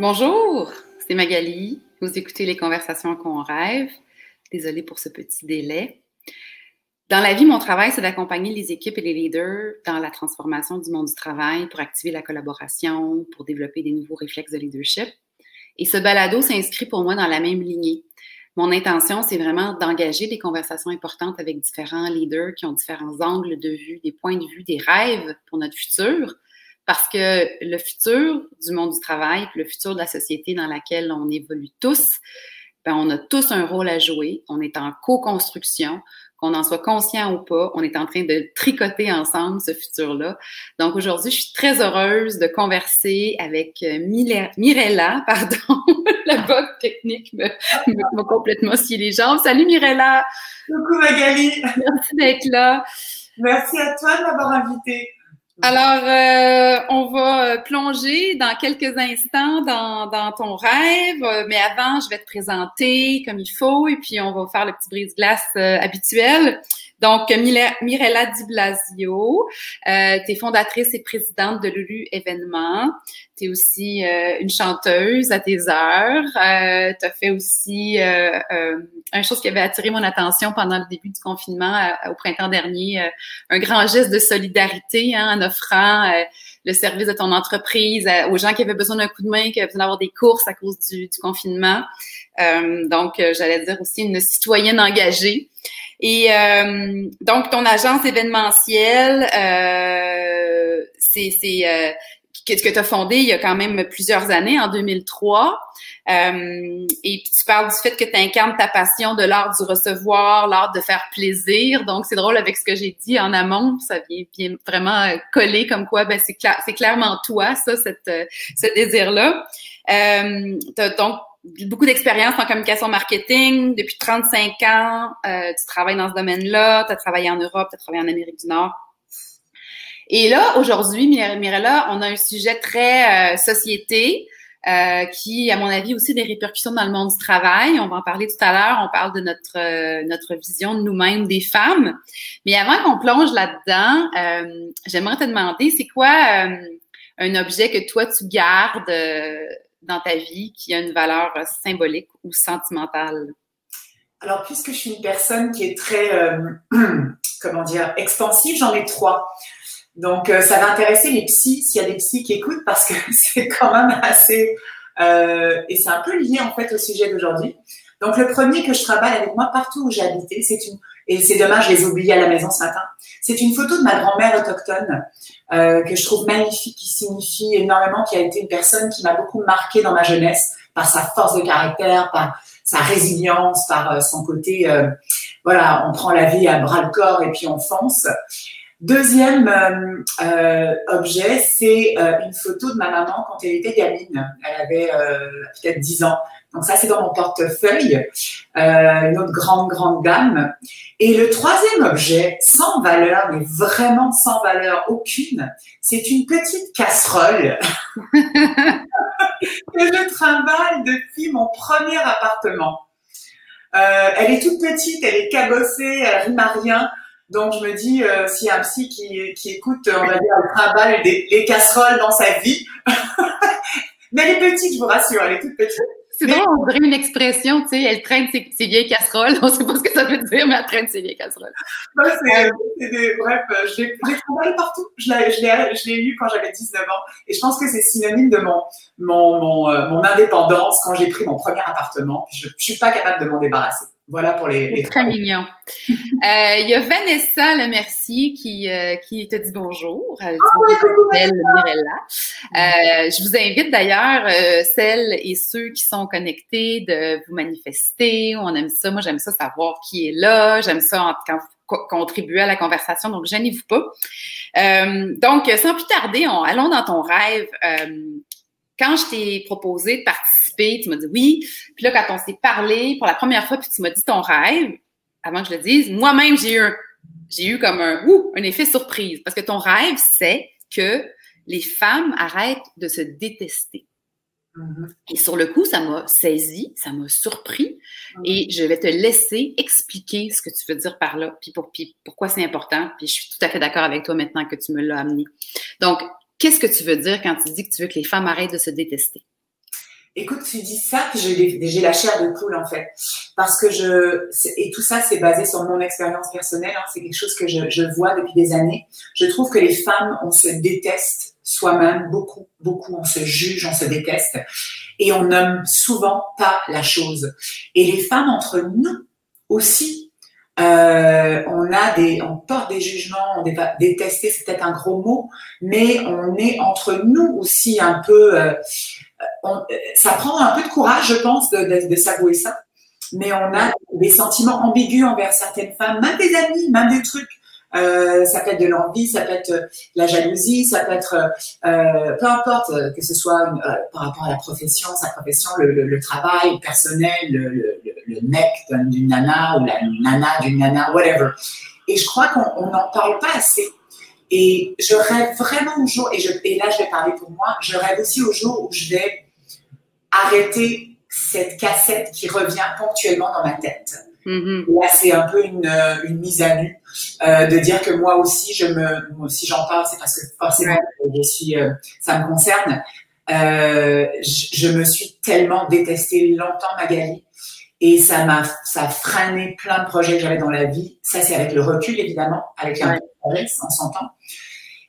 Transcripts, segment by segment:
Bonjour, c'est Magali. Vous écoutez les conversations qu'on rêve. Désolée pour ce petit délai. Dans la vie, mon travail, c'est d'accompagner les équipes et les leaders dans la transformation du monde du travail pour activer la collaboration, pour développer des nouveaux réflexes de leadership. Et ce balado s'inscrit pour moi dans la même lignée. Mon intention, c'est vraiment d'engager des conversations importantes avec différents leaders qui ont différents angles de vue, des points de vue, des rêves pour notre futur, parce que le futur du monde du travail, le futur de la société dans laquelle on évolue tous, ben on a tous un rôle à jouer. On est en co-construction, qu'on en soit conscient ou pas. On est en train de tricoter ensemble ce futur-là. Donc aujourd'hui, je suis très heureuse de converser avec euh, Mirella, pardon, la bug technique m'a complètement scié les jambes. Salut Mirella! Coucou Magali! Merci d'être là. Merci à toi de m'avoir invitée. Alors, euh, on va plonger dans quelques instants dans, dans ton rêve, euh, mais avant, je vais te présenter comme il faut et puis on va faire le petit brise-glace euh, habituel. Donc, Mirella Di Blasio, euh, tu es fondatrice et présidente de Lulu Événements. Tu es aussi euh, une chanteuse à tes heures. Euh, tu as fait aussi euh, euh, une chose qui avait attiré mon attention pendant le début du confinement au printemps dernier, un grand geste de solidarité hein, en offrant le service de ton entreprise aux gens qui avaient besoin d'un coup de main, qui avaient besoin d'avoir des courses à cause du, du confinement. donc, j'allais dire aussi une citoyenne engagée. Et euh, donc, ton agence événementielle, euh, c'est euh, ce que tu as fondé il y a quand même plusieurs années, en 2003. Euh, et puis tu parles du fait que tu incarnes ta passion de l'art du recevoir, l'art de faire plaisir. Donc, c'est drôle avec ce que j'ai dit en amont, ça vient, vraiment euh, coller comme quoi ben, c'est clair, clairement toi, ça, cette, euh, ce désir-là. Euh, donc, beaucoup d'expérience en communication marketing. Depuis 35 ans, euh, tu travailles dans ce domaine-là. Tu as travaillé en Europe, tu as travaillé en Amérique du Nord. Et là, aujourd'hui, Mirella, on a un sujet très euh, société euh, qui, à mon avis, aussi des répercussions dans le monde du travail. On va en parler tout à l'heure. On parle de notre euh, notre vision de nous-mêmes, des femmes. Mais avant qu'on plonge là-dedans, euh, j'aimerais te demander, c'est quoi un objet que toi tu gardes dans ta vie qui a une valeur symbolique ou sentimentale? Alors, puisque je suis une personne qui est très, euh, comment dire, expansive, j'en ai trois. Donc, euh, ça va intéresser les psys, s'il y a des psys qui écoutent, parce que c'est quand même assez... Euh, et c'est un peu lié, en fait, au sujet d'aujourd'hui. Donc, le premier que je travaille avec moi partout où j'ai habité, c'est une... Et c'est dommage, je les ai oubliés à la maison ce matin. C'est une photo de ma grand-mère autochtone euh, que je trouve magnifique, qui signifie énormément, qui a été une personne qui m'a beaucoup marqué dans ma jeunesse par sa force de caractère, par sa résilience, par euh, son côté, euh, voilà, on prend la vie à bras le corps et puis on fonce. Deuxième euh, euh objet, c'est une photo de ma maman quand elle était gamine. Elle avait peut-être 10 ans. Donc ça, c'est dans mon portefeuille, euh, une autre grande, grande gamme. Et le troisième objet, sans valeur, mais vraiment sans valeur aucune, c'est une petite casserole que je trimballe depuis mon premier appartement. Euh, elle est toute petite, elle est cabossée, elle rime à rien. Donc je me dis, euh, s'il y a un psy qui, qui écoute, on va dire, elle trimballe des, les casseroles dans sa vie. Mais elle est petite, je vous rassure, elle est toute petite. C'est drôle, on dirait une expression, tu sais, elle traîne ses, vieilles casseroles. On ne sait pas ce que ça veut dire, mais elle traîne ses vieilles casseroles. c'est, des, bref, euh, je l'ai, travaillé partout. Je l'ai, je, l'ai, eu quand j'avais 19 ans. Et je pense que c'est synonyme de mon, mon, mon, euh, mon indépendance quand j'ai pris mon premier appartement. Je ne suis pas capable de m'en débarrasser. Voilà pour les. les très mignon. Euh, il y a Vanessa Le Merci qui, euh, qui te dit bonjour. Elle oh, Mirella. Euh, je vous invite d'ailleurs, euh, celles et ceux qui sont connectés, de vous manifester. On aime ça. Moi, j'aime ça savoir qui est là. J'aime ça quand vous contribuez à la conversation. Donc, gênez-vous pas. Euh, donc, sans plus tarder, on, allons dans ton rêve. Quand je t'ai proposé de participer tu m'as dit oui. Puis là, quand on s'est parlé pour la première fois, puis tu m'as dit ton rêve, avant que je le dise, moi-même, j'ai eu, j'ai eu comme un, ouh, un effet surprise. Parce que ton rêve, c'est que les femmes arrêtent de se détester. Mm-hmm. Et sur le coup, ça m'a saisi, ça m'a surpris, mm-hmm. et je vais te laisser expliquer ce que tu veux dire par là, puis, pour, puis pourquoi c'est important, puis je suis tout à fait d'accord avec toi maintenant que tu me l'as amené. Donc, qu'est-ce que tu veux dire quand tu dis que tu veux que les femmes arrêtent de se détester? Écoute, tu dis ça, j'ai la chair de poule en fait, parce que je et tout ça c'est basé sur mon expérience personnelle. Hein. c'est quelque chose que je, je, vois depuis des années. Je trouve que les femmes, on se déteste soi-même beaucoup, beaucoup. On se juge, on se déteste, et on nomme souvent pas la chose. Et les femmes entre nous aussi, euh, on a des, on porte des jugements, on détester, c'est peut-être un gros mot, mais on est entre nous aussi un peu. Euh, ça prend un peu de courage, je pense, de, de, s'avouer ça. Mais on a des sentiments ambigus envers certaines femmes, même des amis, même des trucs. Euh, ça peut être de l'envie, ça peut être euh, la jalousie, ça peut être euh, peu importe que ce soit par rapport à la profession, sa profession, le, travail le personnel, le, le mec d'une nana ou la nana d'une nana, whatever. Et je crois qu'on n'en parle pas assez. Et je rêve vraiment au jour, et, je, et là je vais parler pour moi, je rêve aussi au jour où je vais arrêter cette cassette qui revient ponctuellement dans ma tête. Mm-hmm. Là, c'est un peu une, une mise à nu euh, de dire que moi aussi, je me, si j'en parle, c'est parce que forcément, je suis, euh, ça me concerne. Euh, je, je, me suis tellement détestée longtemps, Magali, et ça m'a, ça a freiné plein de projets que j'avais dans la vie. Ça, c'est avec le recul, évidemment, avec un projet, on s'entend.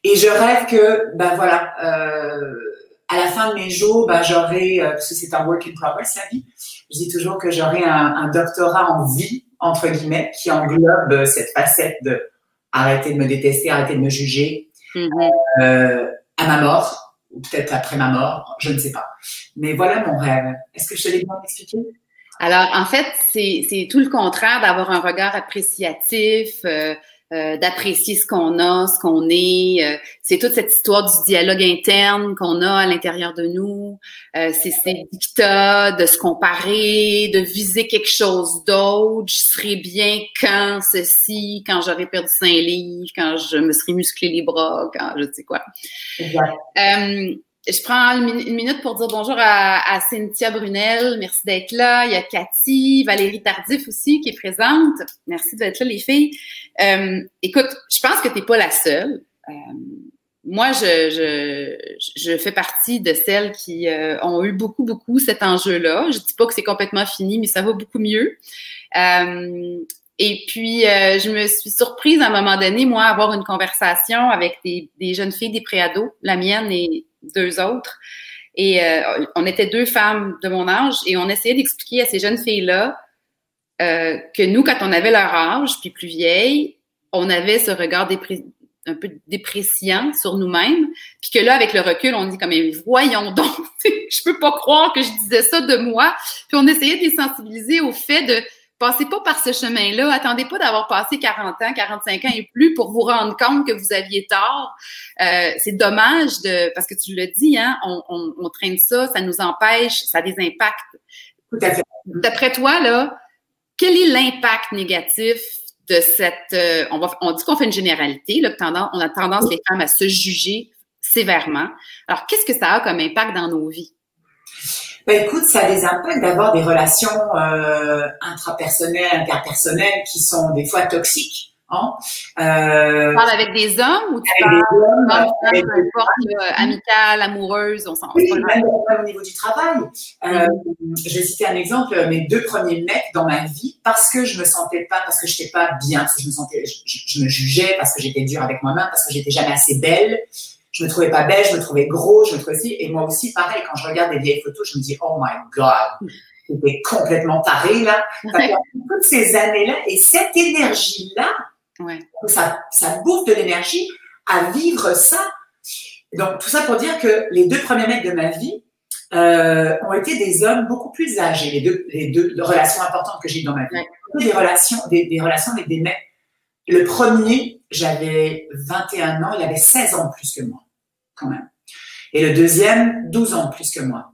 Et je rêve que, ben voilà, euh, à la fin de mes jours, ben j'aurai, euh, parce que c'est un work in progress la vie, je dis toujours que j'aurai un, un, doctorat en vie entre guillemets qui englobe euh, cette facette de arrêter de me détester, arrêter de me juger mm-hmm. euh, à ma mort ou peut-être après ma mort, je ne sais pas. Mais voilà mon rêve. Est-ce que je te l'ai bien expliqué? Alors, en fait, c'est tout le contraire d'avoir un regard appréciatif, euh, euh, d'apprécier ce qu'on a, ce qu'on est. Euh, c'est toute cette histoire du dialogue interne qu'on a à l'intérieur de nous. Euh, c'est ces dictats de se comparer, de viser quelque chose d'autre. Je serais bien quand ceci, quand j'aurais perdu cinq livres, quand je me serais musclé les bras, quand je sais quoi. Exact je prends une minute pour dire bonjour à, Cynthia Brunel. Merci d'être là. Il y a Cathy, Valérie Tardif aussi qui est présente. Merci d'être là, les filles. Euh, écoute, je pense que tu n'es pas la seule. Euh, moi, je, je, je, fais partie de celles qui euh, ont eu beaucoup, beaucoup cet enjeu-là. Je dis pas que c'est complètement fini, mais ça va beaucoup mieux. et puis, je me suis surprise à un moment donné, moi, à avoir une conversation avec des, des jeunes filles des préados, la mienne et deux autres. Et euh, on était deux femmes de mon âge et on essayait d'expliquer à ces jeunes filles-là euh, que nous, quand on avait leur âge, puis plus vieille, on avait ce regard un peu dépréciant sur nous-mêmes, puis que là, avec le recul, on dit comme même, voyons donc, je peux pas croire que je disais ça de moi. Puis on essayait de les sensibiliser au fait de Passez pas par ce chemin-là. Attendez pas d'avoir passé 40 ans, 45 ans et plus pour vous rendre compte que vous aviez tort. Euh, c'est dommage de, parce que tu le dis, hein, on, on, on, traîne ça, ça nous empêche, ça a des impacts. Tout à fait. D'après toi, là, quel est l'impact négatif de cette, euh, on va, on dit qu'on fait une généralité, là, tendance, on a tendance les femmes à se juger sévèrement. Alors, qu'est-ce que ça a comme impact dans nos vies? Ben, écoute, ça a des impacts d'avoir des relations euh, intrapersonnelles, interpersonnelles qui sont des fois toxiques. Hein? Euh, tu parles avec des hommes ou tu parles hommes, avec peu importe, euh, amicale, amoureuse, on s'en Oui, même, au niveau du travail. Euh, Je vais citer un exemple, mes deux premiers mecs dans ma vie, parce que je me sentais pas, parce que je n'étais pas bien, parce que je me sentais, je, je me jugeais, parce que j'étais dure avec moi-même, parce que j'étais jamais assez belle, je me trouvais pas belle, je me trouvais gros, je me trouvais aussi, et moi aussi, pareil, quand je regarde des vieilles photos, je me dis, oh my God, c'était complètement taré, là. toutes ces années-là, et cette énergie-là, ouais. ça, ça bouffe de l'énergie à vivre ça. Donc, tout ça pour dire que les deux premiers mecs de ma vie euh, ont été des hommes beaucoup plus âgés, les deux, les deux relations importantes que j'ai eues dans ma vie. Des relations, des, des relations avec des mecs. Le premier, j'avais 21 ans, il avait 16 ans plus que moi quand même. Et le deuxième, 12 ans plus que moi.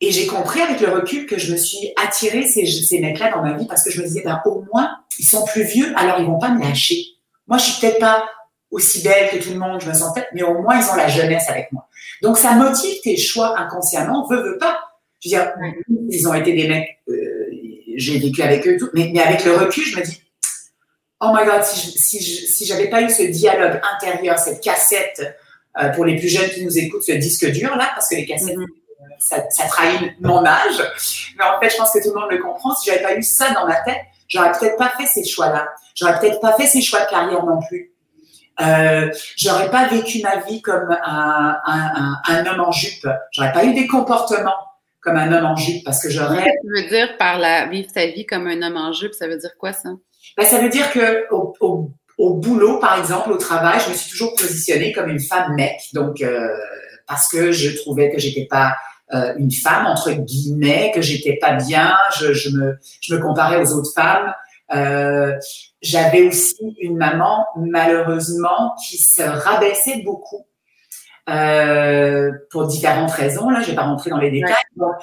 Et j'ai compris avec le recul que je me suis attirée ces, ces mecs-là dans ma vie parce que je me disais, ben, au moins, ils sont plus vieux, alors ils vont pas me lâcher. Moi, je suis peut-être pas aussi belle que tout le monde, je me sens peut-être, mais au moins, ils ont la jeunesse avec moi. Donc, ça motive tes choix inconsciemment, veut, veut pas. Je veux dire, ils ont été des mecs, euh, j'ai vécu avec eux tout, mais, mais, avec le recul, je me dis, oh my god, si, si, si j'avais pas eu ce dialogue intérieur, cette cassette, euh, pour les plus jeunes qui nous écoutent, ce disque dur là, parce que les cassettes, mhm. ça, ça, trahit mon âge. Mais en fait, je pense que tout le monde le comprend. Si j'avais pas eu ça dans ma tête, j'aurais peut-être pas fait ces choix-là. J'aurais peut-être pas fait ces choix de carrière non plus. Euh, j'aurais pas vécu ma vie comme un, un, un, homme en jupe. J'aurais pas eu des comportements comme un homme en jupe parce que j'aurais. Qu'est-ce que tu veux dire par la vivre sa vie comme un homme en jupe Ça veut dire quoi ça? Ben, ça veut dire que au, au, au, boulot, par exemple, au travail, je me suis toujours positionnée comme une femme mec, donc euh, parce que je trouvais que j'étais pas euh, une femme entre guillemets, que j'étais pas bien, je, je, me je me comparais aux autres femmes. Euh, j'avais aussi une maman, malheureusement, qui se rabaissait beaucoup euh, pour différentes raisons. Là, je vais pas rentrer dans les détails. Donc,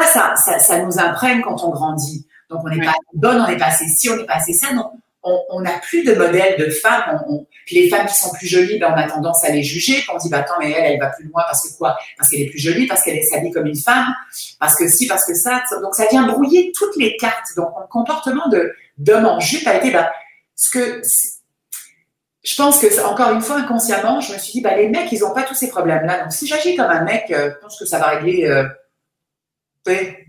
ça, ça, ça, nous imprègne quand on grandit. Donc, on n'est pas bonne, on n'est pas assez ci, on n'est pas assez ça. Donc, on n'a plus de modèle de femmes. On, puis les femmes qui sont plus jolies, ben, on a tendance à les juger. On dit, bah, attends, mais elle, elle va plus loin parce que quoi? Parce qu'elle est plus jolie, parce qu'elle s'habille comme une femme, parce que si, parce que ça. Donc ça vient brouiller toutes les cartes. Donc mon comportement de d'homme en jupe a été, bah, ce que je pense que encore une fois inconsciemment, je me suis dit, bah les mecs, ils n'ont pas tous ces problèmes-là. Donc si j'agis comme un mec, euh, je pense que ça va régler euh,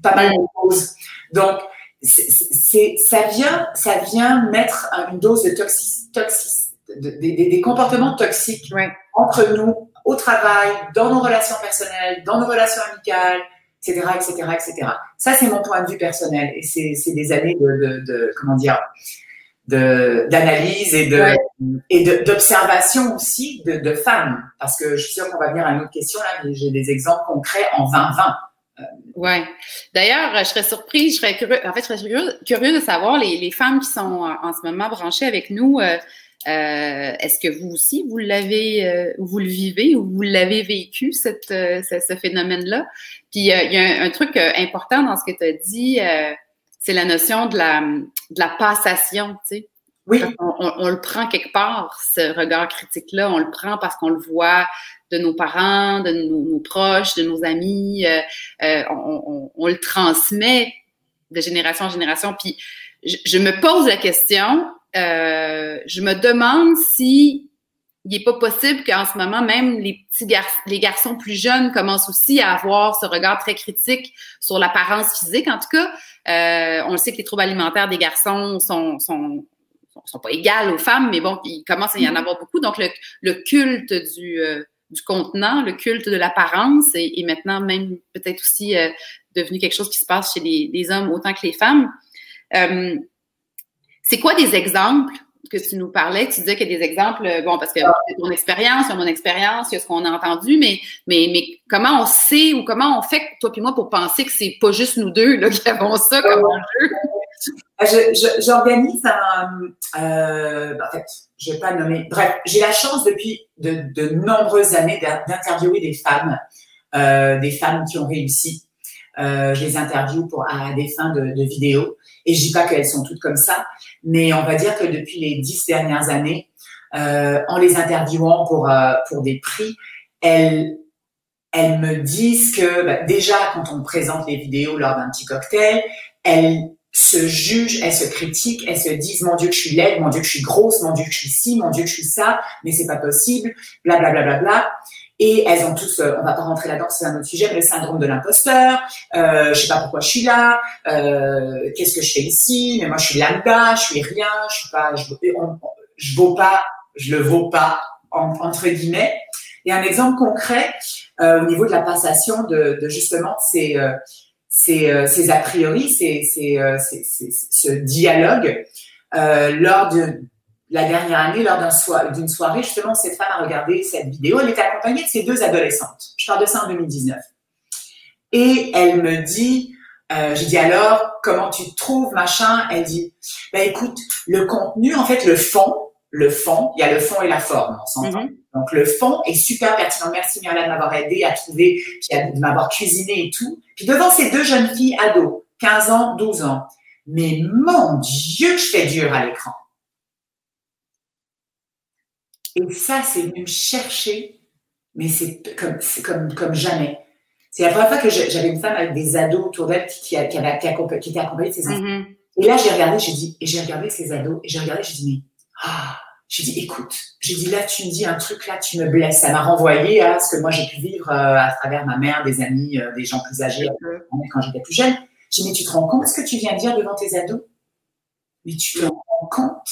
pas mal de choses. Donc c'est, ça vient, ça vient mettre une dose de toxic, des, comportements toxiques entre nous, au travail, dans nos relations personnelles, dans nos relations amicales, etc., etc., etc. Ça, c'est mon point de vue personnel et c'est, des années de, de, comment dire, de, d'analyse et de, et d'observation aussi de, de femmes. Parce que je suis sûre qu'on va venir à une autre question là, mais j'ai des exemples concrets en 2020. Ouais. D'ailleurs, je serais surprise, je serais curieux, en fait, je serais curieux, de savoir les, les, femmes qui sont en, ce moment branchées avec nous. Euh, euh, Est-ce que vous aussi vous l'avez, euh, vous le vivez ou vous l'avez vécu cette, euh, ce, phénomène-là? Puis euh, il y a un, un truc important dans ce que tu as dit, c'est la notion de la, de la passation, tu sais. Oui. On, on, le prend quelque part, ce regard critique-là. On le prend parce qu'on le voit de nos parents, de nos, proches, de nos amis. Euh, euh, on, on, le transmet de génération en génération. Puis je, je me pose la question, euh, je me demande si il n'est pas possible qu'en ce moment, même les petits garçons, les garçons plus jeunes commencent aussi à avoir ce regard très critique sur l'apparence physique. En tout cas, euh, on le sait que les troubles alimentaires des garçons sont, sont sont pas égales aux femmes, mais bon, il commence à y en mm-hmm. avoir beaucoup. Donc, le, le culte du, euh, du contenant, le culte de l'apparence est, maintenant même peut-être aussi euh, devenu quelque chose qui se passe chez les, les hommes autant que les femmes. Euh, c'est quoi des exemples que tu nous parlais? Tu disais qu'il y a des exemples, bon, parce que c'est ton expérience, il y a mon expérience, il y a ce qu'on a entendu, mais, mais, mais comment on sait ou comment on fait, toi et moi, pour penser que c'est pas juste nous deux là, qui avons ça comme enjeu? J'organise un. Euh, bah, en fait, je vais pas nommer. Bref, j'ai la chance depuis de, de nombreuses années d'interviewer des femmes, euh, des femmes qui ont réussi. Euh, je les interviewe pour à des fins de, de vidéo. Et je dis pas qu'elles sont toutes comme ça, mais on va dire que depuis les dix dernières années, euh, en les interviewant pour euh, pour des prix, elles elles me disent que bah, déjà quand on présente les vidéos lors d'un petit cocktail, elles se jugent, elles se critiquent, elles se disent mon Dieu que je suis laide, mon Dieu que je suis grosse, mon Dieu que je suis ci, mon Dieu que je suis ça, mais c'est pas possible, bla bla bla bla bla. Et elles ont tous, on va pas rentrer là-dedans, c'est un autre sujet, mais le syndrome de l'imposteur. Euh, je sais pas pourquoi je suis là. Euh, Qu'est-ce que je fais ici Mais moi, je suis lambda, je suis rien, je suis pas, je, je vaux pas, je le vaux pas entre guillemets. Et un exemple concret euh, au niveau de la passation de, de justement ces euh, ces, euh, a priori, ces, euh, ce dialogue euh, lors de la dernière année, lors d'une soirée, justement, cette femme a regardé cette vidéo. Elle était accompagnée de ses deux adolescentes. Je parle de ça en 2019. Et elle me dit, euh, j'ai dit alors, comment tu te trouves, machin? Elle dit, ben écoute, le contenu, en fait, le fond, le fond, il y a le fond et la forme, on s'entend. Mm-hmm. Donc le fond est super pertinent. Merci Myriam de m'avoir aidé à trouver, puis de m'avoir cuisiné et tout. Puis devant ces deux jeunes filles ados, 15 ans, 12 ans, mais mon Dieu que je fais dur à l'écran. Et ça, c'est venu me chercher, mais c'est comme, comme, comme jamais. C'est la première fois que j'avais une femme avec des ados autour d'elle qui, qui, qui, avait, qui, était accompagnée de ses enfants. Mm-hmm. Et là, j'ai regardé, j'ai dit, et j'ai regardé ces ados, et j'ai regardé, j'ai dit, mais, ah, J'ai dit, écoute, j'ai dit, là, tu me dis un truc, là, tu me blesses. Ça m'a renvoyé à ce que moi, j'ai pu vivre euh, à travers ma mère, des amis, euh, des gens plus âgés quand j'étais plus jeune. J'ai dit, mais tu te rends compte de ce que tu viens de dire devant tes ados? Mais tu te rends compte?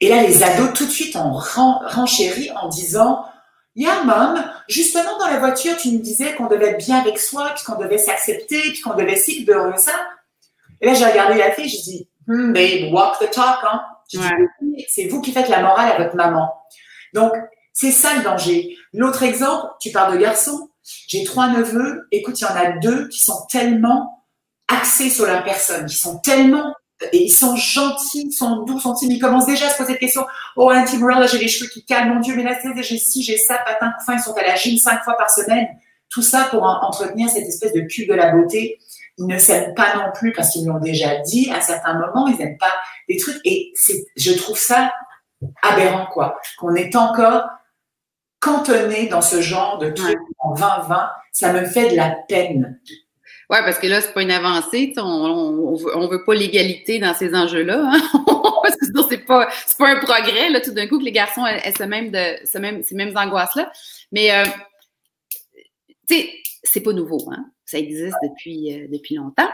Et là, les ados, tout de suite, ont renchéri en disant, Yeah, mom, justement, dans la voiture, tu nous disais qu'on devait être bien avec soi, puis qu'on devait s'accepter, puis qu'on devait ci, de ça. Et là, j'ai regardé la fille, j'ai dit, hmm, babe, walk the talk, hein. C'est vous qui faites la morale à votre maman. Donc, c'est ça le danger. L'autre exemple, tu parles de garçons. J'ai trois neveux. Écoute, il y en a deux qui sont tellement axés sur leur personne, qui sont tellement et ils sont gentils, ils sont doux, sont timides. Ils commencent déjà à se poser des questions. Oh, un là, j'ai les cheveux qui calment. Mon Dieu, mais là, j'ai ci, j'ai ça, patin, enfin, ils sont à la gym cinq fois par semaine. Tout ça pour entretenir cette espèce de cul de la beauté. Ils ne s'aiment pas non plus parce qu'ils l'ont déjà dit à certains moments. Ils n'aiment pas des trucs. Et je trouve ça aberrant, quoi. Qu'on est encore cantonné dans ce genre de trucs en 2020. Ça me fait de la peine. Oui, parce que là, c'est pas une avancée. On, on, veut, pas l'égalité dans ces enjeux-là. Hein? parce que sinon, c'est pas, pas un progrès, là, tout d'un coup, que les garçons aient ce même de, ce même, ces mêmes angoisses-là. Mais, euh, tu sais, c'est pas nouveau, hein? Ça existe depuis, euh, depuis longtemps.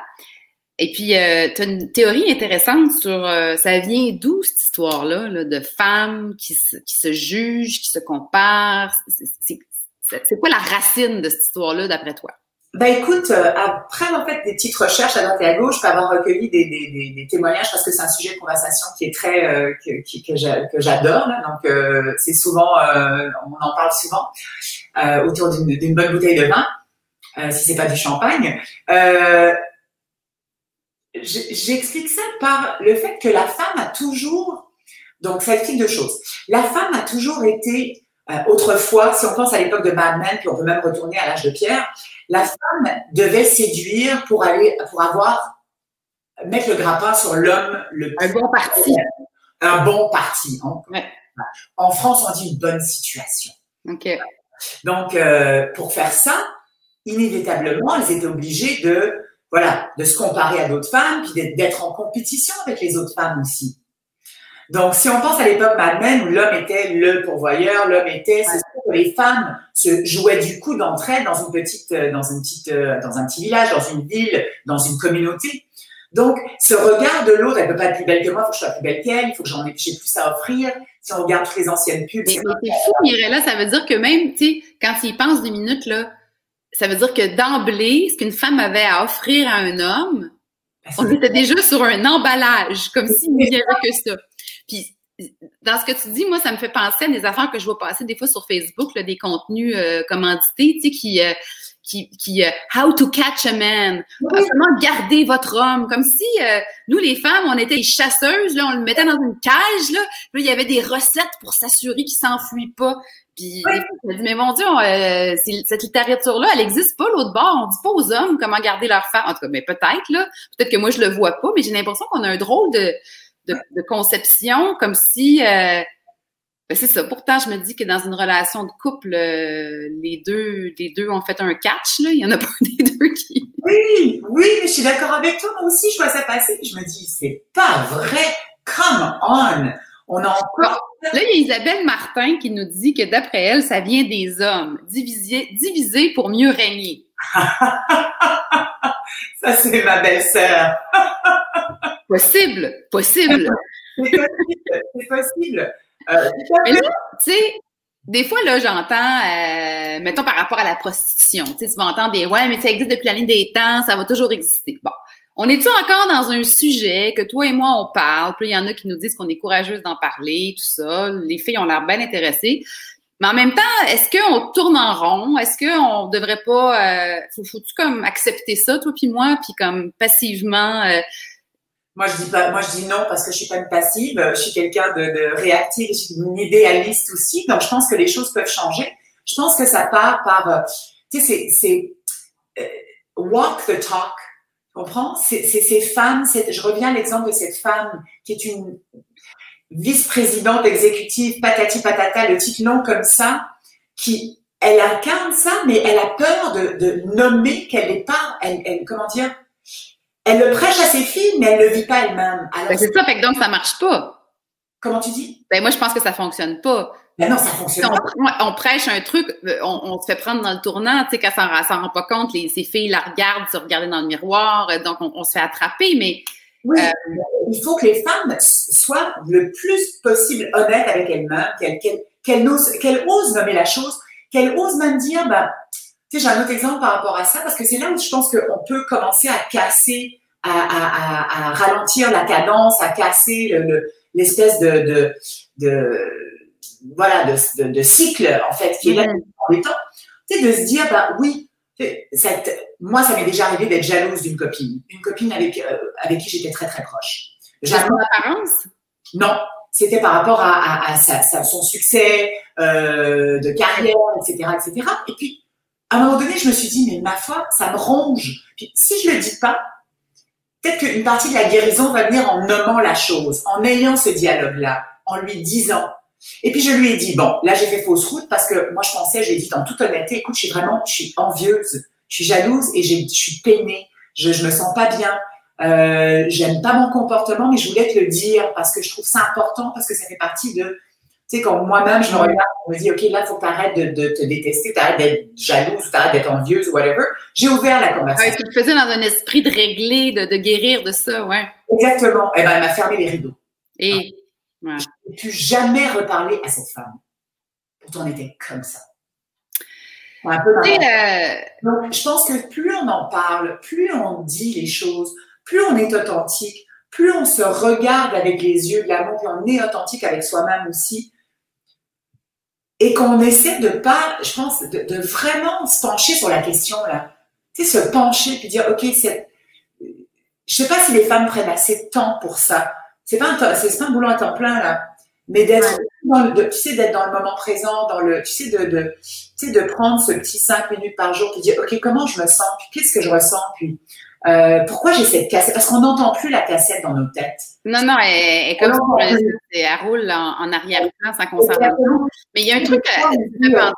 Et puis, euh, tu as une théorie intéressante sur euh, ça vient d'où cette histoire-là là, de femmes qui se, qui se jugent, qui se comparent? C'est quoi la racine de cette histoire-là d'après toi? Ben écoute, euh, après en fait des petites recherches à droite et à gauche, peux avoir recueilli des, des, des, témoignages parce que c'est un sujet de conversation qui est très euh, que, que j'adore. Donc euh, c'est souvent, on en parle souvent autour d'une bonne bouteille de vin, si c'est pas du champagne. J'explique ça par le fait que la femme a toujours, donc cette type de choses. La femme a toujours été autrefois, si on pense à l'époque de Mad Men, puis on peut même retourner à l'âge de pierre la femme devait séduire pour aller, pour avoir, mettre le grappin sur l'homme le Un bon parti. Un bon parti. En France, on dit une bonne situation. Donc, euh, pour faire ça, inévitablement, elles étaient obligées de, voilà, de se comparer à d'autres femmes, puis d'être en compétition avec les autres femmes aussi. Donc, si on pense à l'époque Mad Men où l'homme était le pourvoyeur, l'homme était, c'est sûr que les femmes se jouaient du coup d'entraide dans une petite, euh, dans une petite, euh, dans un petit village, dans une ville, dans une communauté. Donc, ce regard de l'autre, elle peut pas être plus belle que moi, il faut que je sois plus belle qu'elle, il faut que j'en ai, j'ai plus à offrir. Si on regarde toutes les anciennes pubs. Mais, c'est fou, Mirella, ça veut dire que même, tu sais, quand il pense deux minutes, là, ça veut dire que d'emblée, ce qu'une femme avait à offrir à un homme, ben, on était déjà sur un emballage, comme s'il n'y avait que ça. Puis dans ce que tu dis, moi, ça me fait penser à des affaires que je vois passer des fois sur Facebook, là, des contenus euh, commandités, tu sais, qui, euh, qui, qui euh, How to catch a man, comment garder votre homme, comme si nous, les femmes, on était des chasseuses, là, on le mettait dans une cage, là, là il y avait des recettes pour s'assurer qu'il s'enfuit pas. Puis me dis, mais mon Dieu, cette littérature-là, elle existe pas l'autre bord. On dit pas aux hommes comment garder leur femme. En tout cas, mais peut-être, là. Peut-être que moi, je le vois pas, mais j'ai l'impression qu'on a un drôle de de, conception, comme si euh, ben, c'est ça. Pourtant, je me dis que dans une relation de couple, euh, les deux, les deux ont fait un catch. Là. Il y en a pas des deux qui. Oui, oui, mais je suis d'accord avec toi. Moi aussi, je vois ça passer. Je me dis, c'est pas vrai. Come on. On a encore. Là, il y a Isabelle Martin qui nous dit que d'après elle, ça vient des hommes, divisés, divisés pour mieux régner. ça, c'est ma belle-sœur. Possible, possible. c'est possible, c'est possible. Euh, Mais là, tu sais, des fois, là, j'entends, euh, mettons par rapport à la prostitution, tu vas entendre des ouais, mais ça existe depuis la ligne des temps, ça va toujours exister. Bon. On est-tu encore dans un sujet que toi et moi, on parle, puis il y en a qui nous disent qu'on est courageuse d'en parler, tout ça. Les filles ont l'air bien intéressées. Mais en même temps, est-ce qu'on tourne en rond? Est-ce qu'on devrait pas... Euh, faut-tu comme accepter ça, toi puis moi, puis comme passivement... Euh, moi, je dis pas, moi, je dis non parce que je suis pas une passive. Je suis quelqu'un de, de réactif. Je suis une idéaliste aussi. Donc, je pense que les choses peuvent changer. Je pense que ça part par, euh, tu sais, c'est, euh, walk the talk. Tu comprends? C'est ces femmes, je reviens à l'exemple de cette femme qui est une vice-présidente exécutive, patati patata, le titre long comme ça, qui, elle incarne ça, mais elle a peur de, de nommer qu'elle n'est pas, elle, elle, comment dire, elle le prêche à ses filles, mais elle le vit pas elle-même. Ben, c'est ça, fait que donc ça marche pas. Comment tu dis? Ben, moi, je pense que ça fonctionne pas. Ben non, ça fonctionne pas. On, prêche un truc, euh, on, se fait prendre dans le tournant, tu sais, quand ça s'en rend pas compte, les, ces filles la regardent se regarder dans le miroir, euh, donc on, se fait attraper, mais. Oui, euh, il faut que les femmes soient le plus possible honnêtes avec elles-mêmes, qu'elles osent, nommer la chose, qu'elles osent même dire, ben, tu sais, j'ai un autre exemple par rapport à ça, parce que c'est là où je pense qu'on peut commencer à casser, à, à, à, ralentir la cadence, à casser l'espèce le, de, de, de voilà, de, de, cycle, en fait, qui est là dans le temps, c'est de se dire, bah oui, cette, moi, ça m'est déjà arrivé d'être jalouse d'une copine, une copine avec, euh, avec qui j'étais très, très proche. Jalouse apparence? Non, c'était par rapport à, à, sa, son succès euh, de carrière, etc., etc. Et puis, à un moment donné, je me suis dit, mais ma foi, ça me ronge. Puis, si je le dis pas, peut-être qu'une partie de la guérison va venir en nommant la chose, en ayant ce dialogue-là, en lui disant, et puis je lui ai dit, bon, là j'ai fait fausse route parce que moi je pensais, je lui ai dit en toute honnêteté, écoute, je suis vraiment, je suis envieuse, je suis jalouse et je suis peinée, je, je me sens pas bien, euh, j'aime pas mon comportement, mais je voulais te le dire parce que je trouve ça important, parce que ça fait partie de, tu sais, quand moi-même je me regarde, je me dis, ok, là, il faut que tu arrêtes de, de, te détester, tu arrêtes d'être jalouse, tu arrêtes d'être envieuse, whatever. J'ai ouvert la conversation. Ouais, tu le faisais dans un esprit de régler, de, de guérir de ça, ouais. Exactement. Eh ben, elle m'a fermé les rideaux. Et Ouais. Je n'ai plus jamais reparler à cette femme. Pourtant, on était comme ça. Un peu euh... Donc, je pense que plus on en parle, plus on dit les choses, plus on est authentique, plus on se regarde avec les yeux de l'amour, puis on est authentique avec soi-même aussi, et qu'on essaie de pas, je pense, de, de, vraiment se pencher sur la question là. Tu sais, se pencher puis dire, ok, c'est, je sais pas si les femmes prennent assez de temps pour ça. C'est pas un c'est pas un boulot à temps plein là, mais d'être dans le, tu sais d'être dans le moment présent, dans le, tu sais de, de tu sais de prendre ce petit cinq minutes par jour, puis dire ok comment je me sens, puis qu'est-ce que je ressens, puis euh, pourquoi j'ai cette cassette? Parce qu'on n'entend plus la cassette dans nos têtes. Non, non, elle, est comme ça, elle roule en, arrière-plan sans qu'on s'en rende. Mais il y a un truc, à,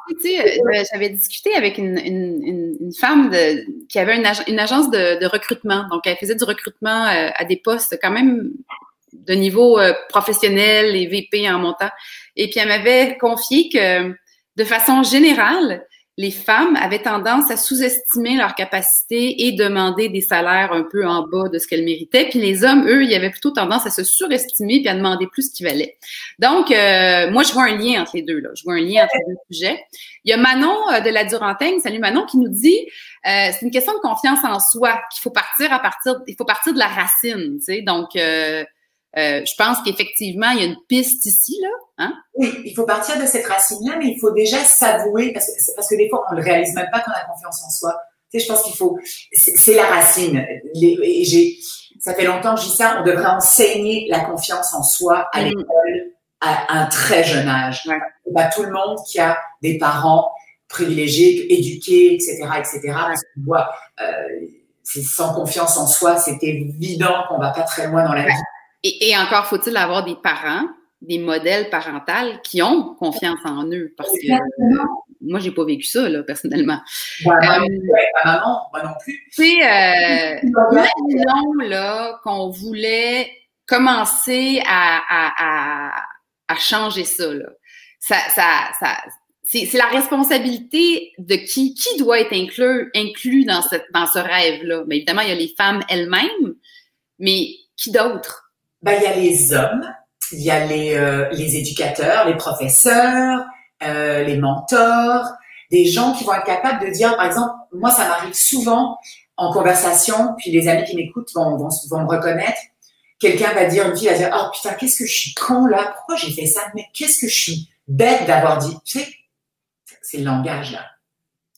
tu sais, euh, j'avais discuté avec une, une, une femme de, qui avait une, une agence de, de, recrutement. Donc, elle faisait du recrutement euh, à des postes quand même de niveau euh, professionnel et VP en montant. Et puis elle m'avait confié que de façon générale, les femmes avaient tendance à sous-estimer leurs capacités et demander des salaires un peu en bas de ce qu'elles méritaient. Puis les hommes, eux, ils avaient plutôt tendance à se surestimer puis à demander plus ce qu'ils valaient. Donc, euh, moi, je vois un lien entre les deux. Là. Je vois un lien entre les deux sujets. Il y a Manon euh, de la Durantaigne, salut Manon, qui nous dit euh, c'est une question de confiance en soi qu'il faut partir à partir, il faut partir de la racine. Tu sais, donc euh, je pense qu'effectivement, il y a une piste ici, là. Hein? Oui, il faut partir de cette racine-là, mais il faut déjà s'avouer, parce que, parce que des fois, on ne réalise même pas qu'on a confiance en soi. Tu sais, je pense qu'il faut, c'est la racine. et j'ai, ça fait longtemps que je dis ça, on devrait enseigner la confiance en soi à mm. l'école à un très jeune âge. Ouais. Bah, tout le monde qui a des parents privilégiés, éduqués, etc., etc., parce qu'on voit, euh, sans confiance en soi, c'est évident qu'on va pas très loin dans la vie. Et, encore faut-il avoir des parents, des modèles parentaux qui ont confiance en eux. Parce que euh, moi, j'ai pas vécu ça, là, personnellement. Bah, euh, maman, moi non plus. Tu sais, euh, imaginons là, qu'on voulait commencer à, à, à, à, changer ça. Là. Ça, ça, ça c'est la responsabilité de qui qui doit être inclus inclus dans cette dans ce rêve là. Mais évidemment, il y a les femmes elles-mêmes, mais qui d'autre? Ben, il y a les hommes, il y a les, euh, les éducateurs, les professeurs, euh, les mentors, des gens qui vont être capables de dire, par exemple, moi, ça m'arrive souvent en conversation, puis les amis qui m'écoutent vont, vont, vont me reconnaître. Quelqu'un va dire, une fille va dire, oh putain, qu'est-ce que je suis con là, pourquoi j'ai fait ça, mais qu'est-ce que je suis bête d'avoir dit? Tu sais, c'est le langage là.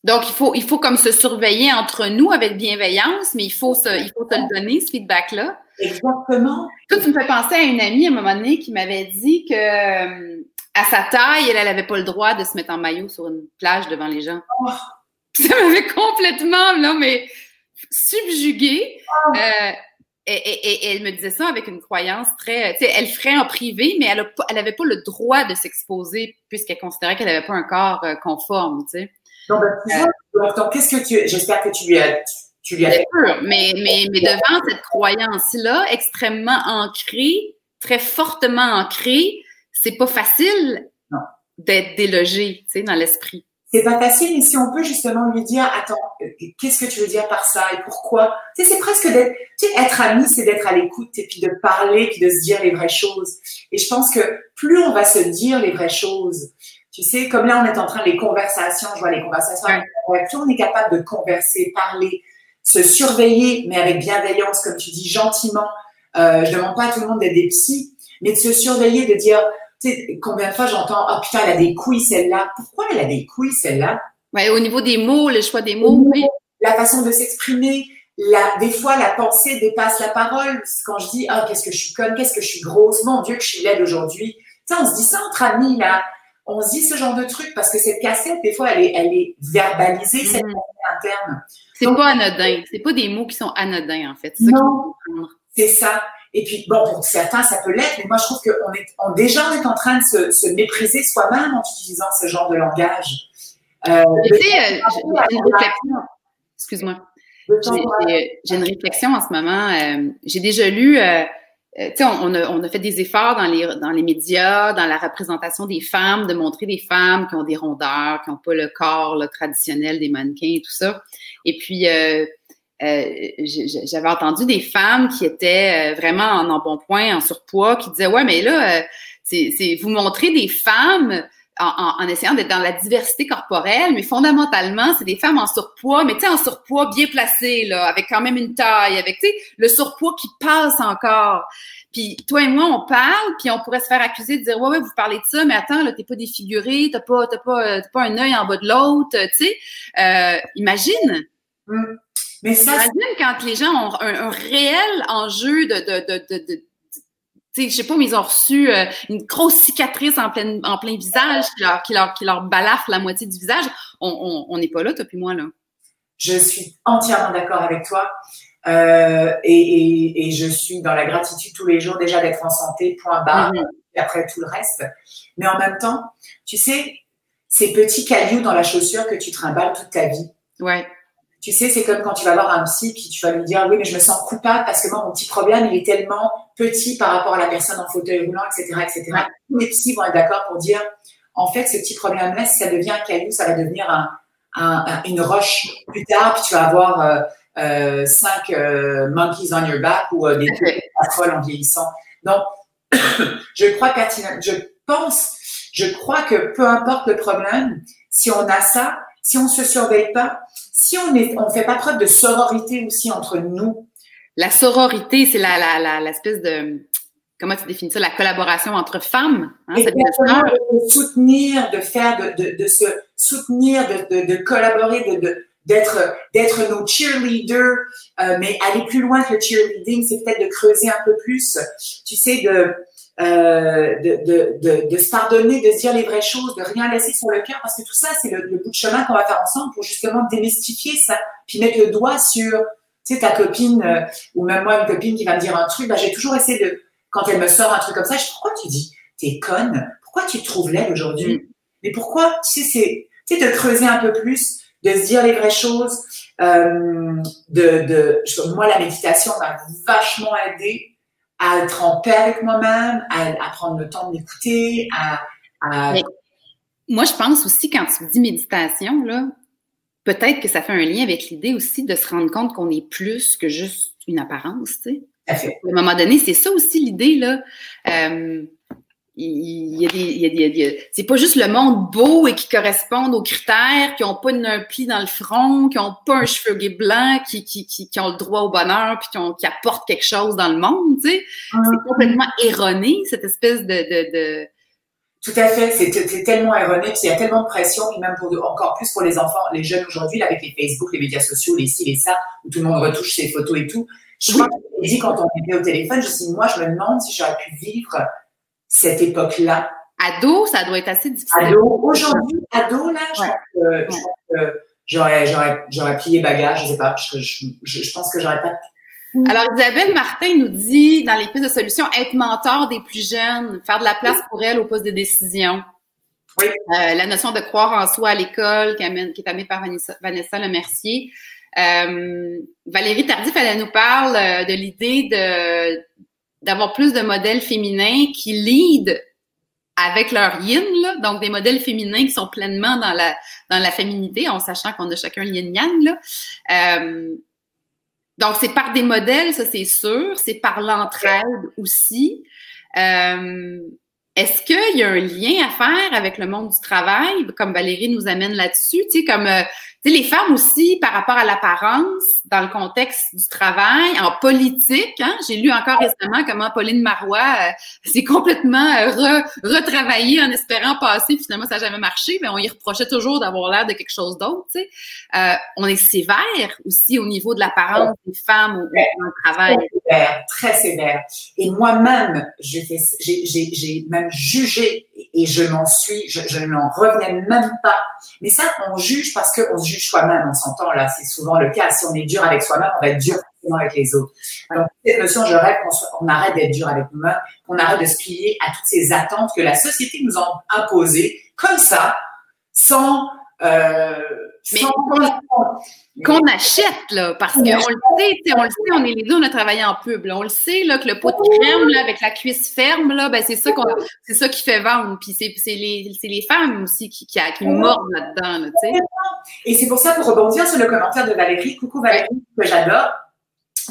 Donc, il faut, il faut comme se surveiller entre nous avec bienveillance, mais il faut se, il faut te le donner, ce feedback-là. Exactement. Toi, tu me fais penser à une amie à un moment donné qui m'avait dit que euh, à sa taille, elle, n'avait pas le droit de se mettre en maillot sur une plage devant les gens. Oh. Ça m'avait complètement, là, mais subjuguée. Oh. Euh, et, elle me disait ça avec une croyance très, tu sais, elle ferait en privé, mais elle, n'avait pas le droit de s'exposer puisqu'elle considérait qu'elle n'avait pas un corps euh, conforme, tu sais. Non, ben, donc, qu'est-ce que tu, j'espère que tu lui as, tu lui as mais, mais, mais devant cette croyance-là, extrêmement ancrée, très fortement ancré, c'est pas facile d'être délogé, tu sais, dans l'esprit. C'est pas facile, mais si on peut justement lui dire, attends, euh, qu'est-ce que tu veux dire par ça et pourquoi? Tu sais, c'est presque d'être, tu sais, être ami, c'est d'être à l'écoute et puis de parler puis de se dire les vraies choses. Et je pense que plus on va se dire les vraies choses, tu sais, comme là on est en train les conversations, je vois les conversations, plus on est capable de converser, parler, se surveiller, mais avec bienveillance, comme tu dis, gentiment. Euh, je demande pas à tout le monde d'être des psys, mais de se surveiller, de dire, tu sais, combien de fois j'entends, oh putain, elle a des couilles celle-là. Pourquoi elle a des couilles celle-là? Ouais, au niveau des mots, le choix des mots, oui. la façon de s'exprimer. La, des fois, la pensée dépasse la parole. Quand je dis, oh, qu'est-ce que je suis conne, qu'est-ce que je suis grosse, mon Dieu, que je suis laide aujourd'hui. Tu sais, on se dit ça entre amis, là. On se dit ce genre de truc parce que cette cassette, des fois, elle est, elle est verbalisée, cette mm. cassette interne. C'est pas anodin. C'est pas des mots qui sont anodins, en fait. Non, c'est ça. Et puis, bon, pour certains, ça peut l'être, mais moi, je trouve qu'on est, on, déjà, on est en train de se, se mépriser soi-même en utilisant ce genre de langage. Euh, tu sais, euh, j'ai une réflexion. Excuse-moi. J'ai une réflexion en ce moment. Euh, j'ai déjà lu, euh, sais, on, a, on a fait des efforts dans les, dans les médias, dans la représentation des femmes, de montrer des femmes qui ont des rondeurs, qui n'ont pas le corps le traditionnel des mannequins et tout ça. Et puis, euh, j'avais entendu des femmes qui étaient euh, vraiment en embonpoint, en surpoids, qui disaient ouais, mais là, euh, c'est vous montrez des femmes en, en, essayant d'être dans la diversité corporelle, mais fondamentalement, c'est des femmes en surpoids, mais tu sais, en surpoids bien placé, là, avec quand même une taille, avec, tu sais, le surpoids qui passe encore. Puis toi et moi, on parle, puis on pourrait se faire accuser de dire ouais, ouais, vous parlez de ça, mais attends, là, t'es pas défiguré, t'as pas, t'as pas, pas un œil en bas de l'autre, tu sais. Euh, imagine. Mm. Mais ça, Imagine quand les gens ont un, réel enjeu de, de, de, de, de je sais pas, mais ils ont reçu euh, une grosse cicatrice en plein, en plein visage qui leur, qui, leur, qui leur balafre la moitié du visage. On n'est pas là, toi puis moi, là. Je suis entièrement d'accord avec toi. Euh, et, et, et, je suis dans la gratitude tous les jours déjà d'être en santé, point barre, mm-hmm. et après tout le reste. Mais en même temps, tu sais, ces petits cailloux dans la chaussure que tu trimbales toute ta vie. Ouais. Tu sais, c'est comme quand tu vas voir un psy, puis tu vas lui dire, oui, mais je me sens coupable parce que moi, mon petit problème, il est tellement petit par rapport à la personne en fauteuil roulant, etc., etc. Tous les psys vont être d'accord pour dire, en fait, ce petit problème-là, si ça devient un caillou, ça va devenir un, un, une roche plus tard, puis tu vas avoir euh, euh, cinq euh, monkeys on your back ou euh, des folles en vieillissant. Donc, je crois pertinemment, je pense, je crois que peu importe le problème, si on a ça, si on se surveille pas, si on ne on fait pas preuve de sororité aussi entre nous. La sororité, c'est la, la, l'espèce de, comment tu définis ça, la collaboration entre femmes. Hein, de soutenir, de faire, de, de, se soutenir, de, de, collaborer, de, d'être d'être nos cheerleaders, euh, mais aller plus loin que le cheerleading, c'est peut-être de creuser un peu plus. Tu sais, de euh, de, de, de, de, se pardonner, de se dire les vraies choses, de rien laisser sur le cœur, parce que tout ça, c'est le, bout de chemin qu'on va faire ensemble pour justement démystifier ça, puis mettre le doigt sur, tu sais, ta copine, euh, ou même moi, une copine qui va me dire un truc, bah, j'ai toujours essayé de, quand elle me sort un truc comme ça, je dis, pourquoi tu dis, t'es conne, pourquoi tu te trouves laide aujourd'hui? Mm. Mais pourquoi, tu sais, c'est, tu sais, de creuser un peu plus, de se dire les vraies choses, euh, de, de, moi, la méditation m'a vachement aidé à être en paix avec moi-même, à, prendre le temps de m'écouter, à, moi, je pense aussi quand tu dis méditation, là, peut-être que ça fait un lien avec l'idée aussi de se rendre compte qu'on est plus que juste une apparence, tu sais. À un moment donné, c'est ça aussi l'idée, là. Euh, il y a des, il y a c'est pas juste le monde beau et qui correspondent aux critères, qui ont pas un pli dans le front, qui ont pas un cheveu gris blanc, qui, qui, qui, ont le droit au bonheur, puis qui, ont, qui apportent quelque chose dans le monde, tu sais. C'est complètement erroné, cette espèce de, de, de... Tout à fait, c'est tellement erroné, puis il y a tellement de pression, puis même pour encore plus pour les enfants, les jeunes aujourd'hui, avec les Facebook, les médias sociaux, les ci, les ça, où tout le monde retouche ses photos et tout. Je crois que dit quand on était au téléphone, je me suis dit, moi, je me demande si j'aurais pu vivre cette époque-là. Ado, ça doit être assez difficile. Ado, aujourd'hui, ado, là, je pense que, j'aurais, j'aurais, j'aurais plié bagage, je sais pas, je, je, je pense que j'aurais pas alors, Isabelle Martin nous dit, dans les pistes de solutions, être mentor des plus jeunes, faire de la place pour elles au poste de décision. Oui. Euh, la notion de croire en soi à l'école, qui, qui, est amenée par Vanessa, Vanessa Lemercier. Euh, Valérie Tardif, elle nous parle euh, de l'idée de d'avoir plus de modèles féminins qui lead avec leur yin, là, donc des modèles féminins qui sont pleinement dans la dans la féminité, en sachant qu'on a chacun le yin yang. Là. Euh, donc c'est par des modèles, ça c'est sûr, c'est par l'entraide aussi. Euh, est-ce qu'il y a un lien à faire avec le monde du travail, comme Valérie nous amène là-dessus, tu sais, comme euh, tu sais, les femmes aussi, par rapport à l'apparence, dans le contexte du travail, en politique, hein, j'ai lu encore récemment comment Pauline Marois euh, s'est complètement euh, retravaillée en espérant passer, finalement ça n'a jamais marché, mais on y reprochait toujours d'avoir l'air de quelque chose d'autre, tu sais. Euh, on est sévère aussi au niveau de l'apparence des femmes au, au travail. Très sévère, très sévère. Et moi-même, j'ai même jugé et je m'en suis, je, je n'en revenais même pas. Mais ça, on juge parce qu'on se juge soi-même, on s'entend là, c'est souvent le cas. Si on est dur avec soi-même, on va être dur avec les autres. Donc, cette notion, je rêve qu'on arrête d'être dur avec nous-mêmes, qu'on arrête de se plier à toutes ces attentes que la société nous a imposées, comme ça, sans, euh, mais qu'on achète, là, parce qu'on le sait, on le sait, on est les deux, on a travaillé en pub, là, on le sait, là, que le pot de crème, là, avec la cuisse ferme, là, ben, c'est ça qu'on, c'est ça qui fait vendre. Puis c'est, les, les femmes aussi qui, qui, qui mordent là-dedans, là, tu sais. Et c'est pour ça, pour rebondir sur le commentaire de Valérie, coucou Valérie, que j'adore.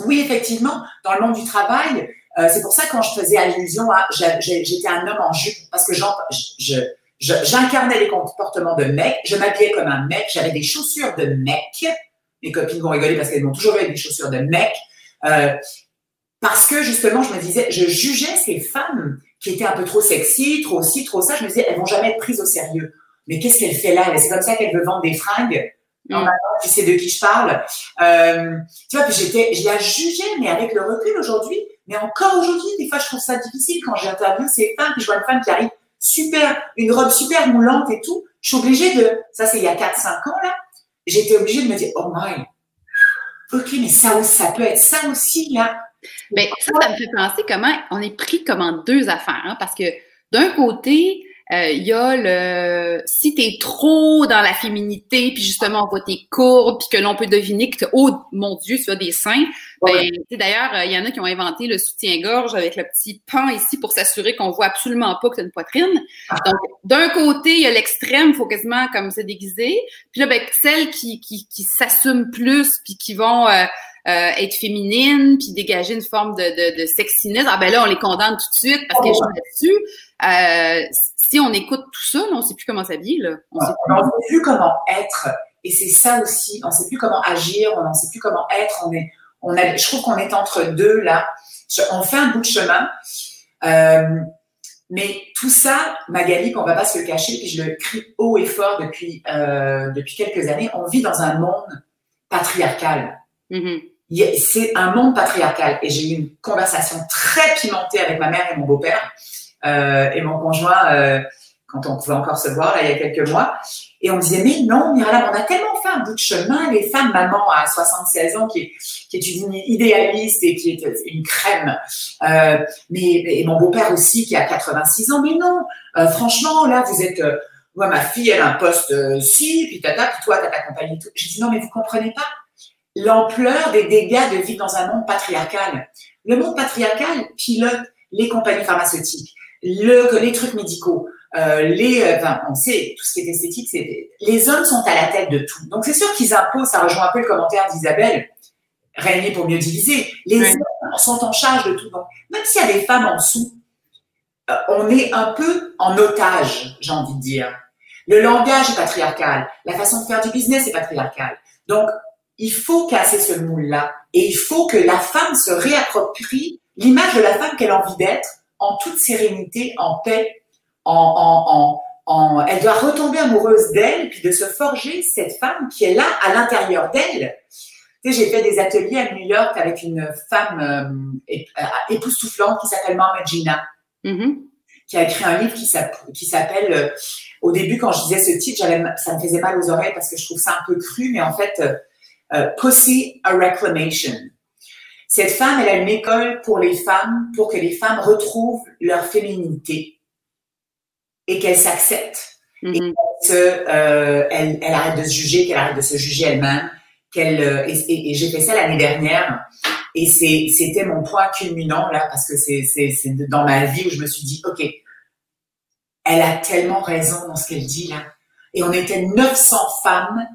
Oui, effectivement, dans le monde du travail, euh, c'est pour ça quand je faisais allusion à, j'étais un homme en jupe, parce que genre, je j'incarnais les comportements de mec, je m'habillais comme un mec, j'avais des chaussures de mec. Mes copines vont rigoler parce qu'elles m'ont toujours eu des chaussures de mec. Euh, parce que justement, je me disais, je jugeais ces femmes qui étaient un peu trop sexy, trop ci, trop ça. Je me disais, elles vont jamais être prises au sérieux. Mais qu'est-ce qu'elle fait là? C'est comme ça qu'elle veut vendre des fringues. Non, mm. tu sais de qui je parle. Euh, tu vois, puis j'étais, je la jugeais, mais avec le recul aujourd'hui, mais encore aujourd'hui, des fois, je trouve ça difficile quand j'interviewe ces femmes, que je vois une femme qui arrive super, une robe super moulante et tout. Je suis obligée de, ça c'est il y a 4-5 ans là, j'étais obligée de me dire, oh my, ok, mais ça, ça peut être ça aussi là. Mais ça, ça me fait penser comment on est pris comme en deux affaires, hein, parce que d'un côté, il y a le si t'es trop dans la féminité, puis justement on voit tes courbes, puis que l'on peut deviner que oh mon Dieu, tu as des seins. Ben, d'ailleurs, euh, il y en a qui ont inventé le soutien-gorge avec le petit pan ici pour s'assurer qu'on voit absolument pas que tu as une poitrine. Ah. Donc, d'un côté, il y a l'extrême, faut quasiment comme se déguiser. Puis là, ben, celles qui, qui, qui s'assument plus, puis qui vont euh, euh, être féminine, puis dégager une forme de, de, de sexiness. Ah ben là, on les condamne tout de suite parce qu'elles sont là-dessus. Euh, si on écoute tout ça, on ne sait plus comment s'habiller. Là. On ne sait plus comment être. Et c'est ça aussi. On ne sait plus comment agir. On ne sait plus comment être. On est, on a, je trouve qu'on est entre deux là. On fait un bout de chemin. Euh, mais tout ça, Magali, on va pas se le cacher, puis je le crie haut et fort depuis euh, depuis quelques années. On vit dans un monde patriarcal. Mm-hmm c'est un monde patriarcal. Et j'ai eu une conversation très pimentée avec ma mère et mon beau-père euh, et mon conjoint euh, quand on pouvait encore se voir là, il y a quelques mois. Et on me disait, mais non, Myriam, on a tellement fait un bout de chemin. Les femmes, maman à 76 ans, qui est, qui est une idéaliste et qui est une crème. Euh, mais et mon beau-père aussi, qui a 86 ans. Mais non, euh, franchement, là, vous êtes... Euh, moi, ma fille, elle a un poste euh, si, puis tata, puis toi, t'as ta compagnie. Je dis, non, mais vous comprenez pas l'ampleur des dégâts de vivre dans un monde patriarcal. Le monde patriarcal pilote les compagnies pharmaceutiques, le, les trucs médicaux, euh, les, euh, enfin, on sait, tout ce qui est esthétique, c'est les hommes sont à la tête de tout. Donc c'est sûr qu'ils imposent, ça rejoint un peu le commentaire d'Isabelle, régner pour mieux diviser. Les hommes sont en charge de tout. Donc même s'il y a des femmes en dessous, euh, on est un peu en otage, j'ai envie de dire. Le langage est patriarcal, la façon de faire du business est patriarcal. Donc il faut casser ce moule-là et il faut que la femme se réapproprie l'image de la femme qu'elle a envie d'être en toute sérénité, en paix, en, en, en, elle doit retomber amoureuse d'elle puis de se forger cette femme qui est là à l'intérieur d'elle. Tu sais, j'ai fait des ateliers à New York avec une femme euh, euh époustouflante qui s'appelle Mama Gina, mm-hmm. qui a écrit un livre qui s'appelle euh, au début, quand je disais ce titre, ça me faisait mal aux oreilles parce que je trouve ça un peu cru, mais en fait, euh, euh, Pussy a Reclamation. Cette femme, elle a une école pour les femmes, pour que les femmes retrouvent leur féminité et qu'elles s'acceptent. Et mm-hmm. qu'elle euh, elle, elle, arrête de se juger, qu'elle arrête de se juger elle-même. Qu'elle, euh, et, et, j'ai fait ça l'année dernière Et c'était mon point culminant là, parce que c'est dans ma vie où je me suis dit, OK, elle a tellement raison dans ce qu'elle dit là. Et on était 900 femmes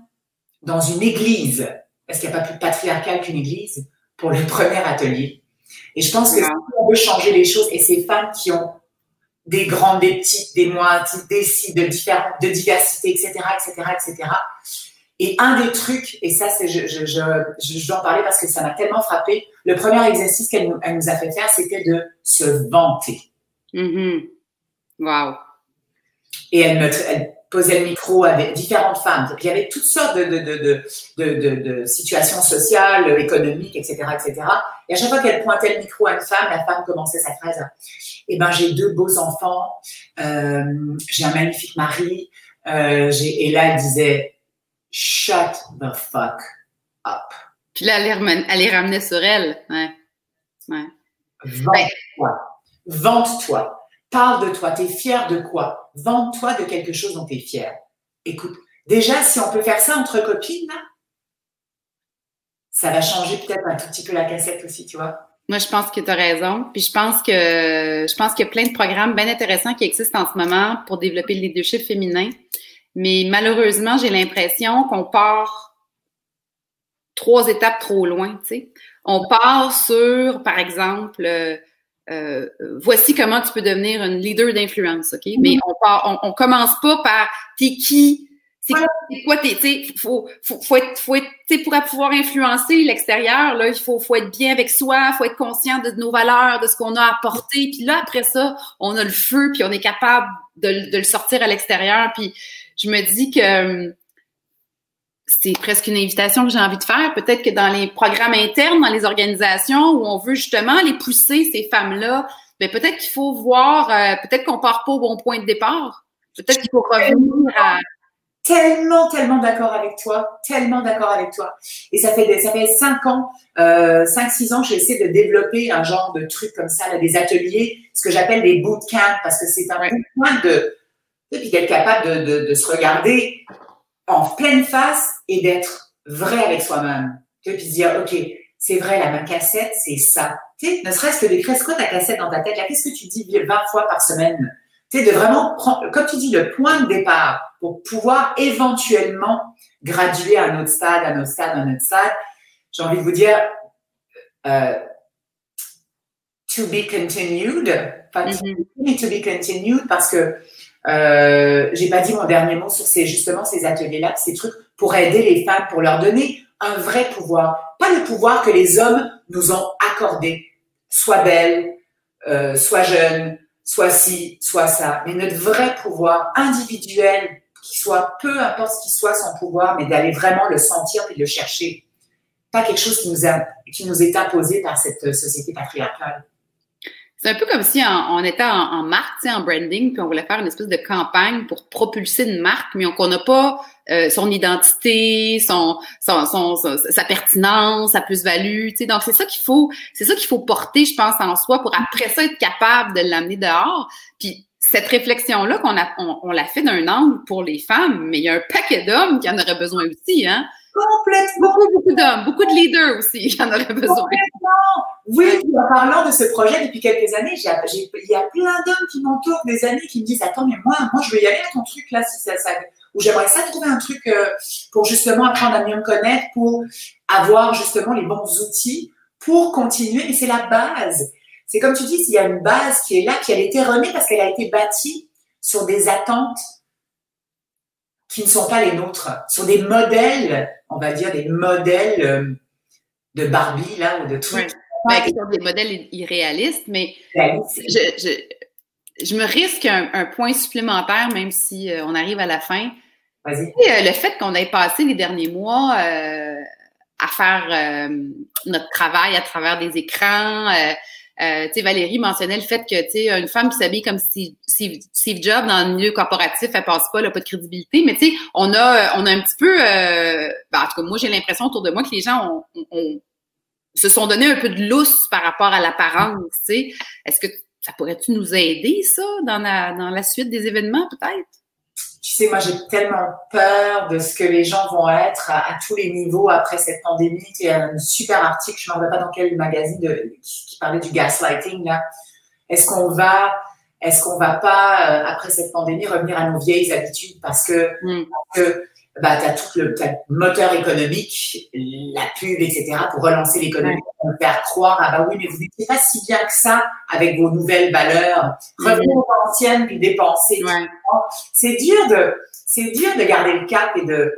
dans une église, parce qu'il n'y a pas plus patriarcal qu'une église, pour le premier atelier. Et je pense que si on veut changer les choses, et ces femmes qui ont des grandes, des petites, des moindres, des sites de de diversité, etc., etc., etc. Et un des trucs, et ça, c'est, je, je, je, je, dois en parler parce que ça m'a tellement frappé. Le premier exercice qu'elle nous, elle nous a fait faire, c'était de se vanter. Mm Wow. Et elle me, elle posait le micro avec différentes femmes. il y avait toutes sortes de, de, de, de, de situations sociales, économiques, etc., etc. Et à chaque fois qu'elle pointait le micro à une femme, la femme commençait sa phrase eh ben j'ai deux beaux enfants, euh, j'ai un magnifique mari. Euh, et là, elle disait shut the fuck up. Puis là, elle les, ramenait sur elle. Ouais. ouais. Vente-toi. Vente-toi. Parle de toi. Tu es fier de quoi? Vente-toi de quelque chose dont tu es fier. Écoute, déjà, si on peut faire ça entre copines, ça va changer peut-être un tout petit peu la cassette aussi, tu vois. Moi, je pense que tu as raison. Puis je pense que je pense qu'il y a plein de programmes bien intéressants qui existent en ce moment pour développer le leadership féminin. Mais malheureusement, j'ai l'impression qu'on part trois étapes trop loin. Tu. On part sur, par exemple, euh, euh voici comment tu peux devenir une leader d'influence, OK? Mais on part, on, on commence pas par t'es qui, c'est quoi, t'es, faut, faut, faut être, faut être, pour pouvoir influencer l'extérieur, là, il faut, faut être bien avec soi, faut être conscient de nos valeurs, de ce qu'on a apporté, puis là, après ça, on a le feu, puis on est capable de, de le sortir à l'extérieur, puis je me dis que hum, c'est presque une invitation que j'ai envie de faire. Peut-être que dans les programmes internes, dans les organisations où on veut justement les pousser, ces femmes-là, ben peut-être qu'il faut voir, euh, peut-être qu'on part pas au bon point de départ. Peut-être qu'il faut revenir à tellement, tellement d'accord avec toi, tellement d'accord avec toi. Et ça fait, ça fait cinq ans, euh, cinq, six ans, j'ai essayé de développer un genre de truc comme ça, là, des ateliers, ce que j'appelle des bootcamps, parce que c'est un point de, puis d'être capable de, de, de, se regarder en pleine face et d'être vrai avec soi-même. Puis dire, OK, c'est vrai, la ma cassette, c'est ça. Tu ne serait-ce que d'écrire, c'est quoi ta cassette dans ta tête? Qu'est-ce que tu dis 20 fois par semaine? Tu de vraiment prendre, comme tu dis, le point de départ pour pouvoir éventuellement graduer à un autre stade, à un autre stade, à un autre stade. J'ai envie de vous dire, euh, to be continued, enfin, mm-hmm. to be continued parce que euh, j'ai pas dit mon dernier mot sur ces justement ces ateliers-là, ces trucs pour aider les femmes, pour leur donner un vrai pouvoir, pas le pouvoir que les hommes nous ont accordé, soit belle, euh, soit jeune, soit ci, soit ça, mais notre vrai pouvoir individuel qui soit, peu importe ce qui soit son pouvoir, mais d'aller vraiment le sentir et le chercher. Pas quelque chose qui nous, qui nous est imposé par cette société patriarcale. C'est un peu comme si on, était en, marque, en branding, puis on voulait faire une espèce de campagne pour propulser une marque, mais qu'on n'a pas euh, son identité, son, son, son, sa pertinence, sa plus-value. Donc c'est ça qu'il faut, c'est ça qu'il faut porter, je pense, en soi pour après ça être capable de l'amener dehors. Puis cette réflexion-là qu'on a, on, l'a fait d'un angle pour les femmes, mais il y a un paquet d'hommes qui en auraient besoin aussi, hein? Complètement. Beaucoup, beaucoup d'hommes, beaucoup de leaders aussi qui en auraient besoin. Complètement. Oui, en parlant de ce projet depuis quelques années, il y a plein d'hommes qui m'entourent, des amis qui me disent Attends, mais moi, moi, je veux y aller à ton truc là, si ça, ça ou j'aimerais ça trouver un truc euh, pour justement apprendre à mieux me connaître, pour avoir justement les bons outils pour continuer. Et c'est la base. C'est comme tu dis, s'il y a une base qui est là, qui a été erronée parce qu'elle a été bâtie sur des attentes qui ne sont pas les nôtres, sur des modèles, on va dire des modèles euh, de Barbie là ou de trucs. Ouais. Ben, des modèles irréalistes, mais je, je, me risque un, point supplémentaire, même si euh, on arrive à la fin. Vas-y. Euh, le fait qu'on ait passé les derniers mois à faire notre travail à travers des écrans, euh, tu sais, Valérie mentionnait le fait que, tu sais, une femme qui s'habille comme Steve, Steve, Jobs dans le milieu corporatif, elle passe pas, elle a pas de crédibilité. Mais tu sais, on a, on a un petit peu, euh, ben, en tout cas, moi j'ai l'impression autour de moi que les gens ont, se sont donné un peu de lousse par rapport à l'apparence. Tu sais, est-ce que ça pourrait-tu nous aider ça dans la, dans la suite des événements peut-être? Tu sais, moi, j'ai tellement peur de ce que les gens vont être à, tous les niveaux après cette pandémie. Il y a un super article, je ne me rappelle pas dans quel magazine, de, qui, parlait du gaslighting. Là. Est-ce qu'on va, est-ce qu'on va pas, euh, après cette pandémie, revenir à nos vieilles habitudes? Parce que, mm. parce que bah, tu as tout le, moteur économique, la pub, etc., pour relancer l'économie, pour faire croire, ah bah oui, mais vous n'étiez pas si bien que ça avec vos nouvelles valeurs. Revenez aux anciennes, puis dépenser. C'est dur de, c'est dur de garder le cap et de,